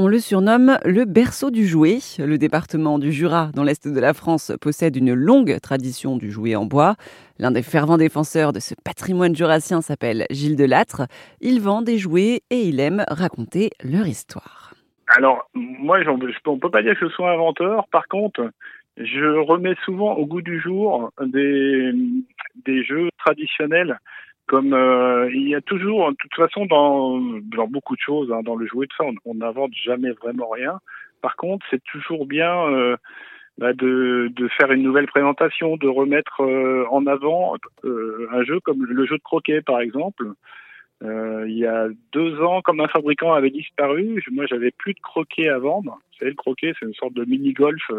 On le surnomme le berceau du jouet. Le département du Jura, dans l'est de la France, possède une longue tradition du jouet en bois. L'un des fervents défenseurs de ce patrimoine jurassien s'appelle Gilles Delattre. Il vend des jouets et il aime raconter leur histoire. Alors, moi, on ne peut pas dire que je sois inventeur. Par contre, je remets souvent au goût du jour des, des jeux traditionnels comme euh, il y a toujours, de toute façon, dans, dans beaucoup de choses, hein, dans le jouet de ça, on n'invente jamais vraiment rien. Par contre, c'est toujours bien euh, bah, de, de faire une nouvelle présentation, de remettre euh, en avant un jeu comme le jeu de croquet, par exemple. il y a deux ans, comme un fabricant avait disparu, moi j'avais plus de croquet à vendre. Vous savez, le croquet, c'est une sorte de mini-golf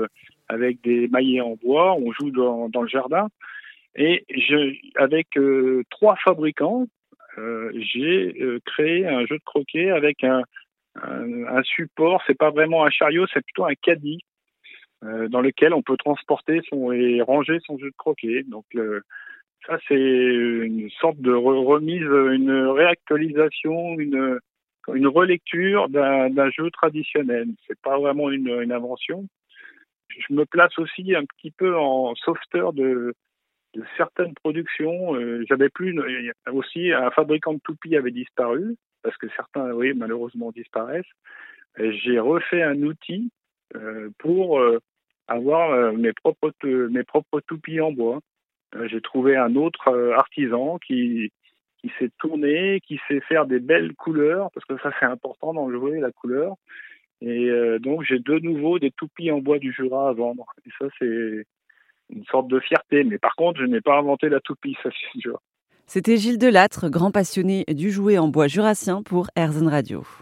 avec des maillets en bois. On joue dans, dans le jardin. Et je, avec euh, trois fabricants, euh, j'ai euh, créé un jeu de croquet avec un, un, un support. C'est pas vraiment un chariot, c'est plutôt un caddie dans lequel on peut transporter son et ranger son jeu de croquet. Donc ça c'est une sorte de remise, une réactualisation, une une relecture d'un jeu traditionnel. C'est pas vraiment une, une invention. Je me place aussi un petit peu en sauveteur de de certaines productions. Euh, j'avais plus aussi un fabricant de toupies avait disparu parce que certains, oui, malheureusement disparaissent. J'ai refait un outil euh, pour euh, avoir mes propres mes propres toupies en bois. J'ai trouvé un autre artisan qui qui s'est tourné, qui sait faire des belles couleurs parce que ça c'est important dans le la couleur. Et donc j'ai de nouveau des toupies en bois du Jura à vendre. Et ça c'est une sorte de fierté. Mais par contre, je n'ai pas inventé la toupie, ça c'est sûr. C'était Gilles Delattre, grand passionné du jouet en bois jurassien pour Airzen Radio.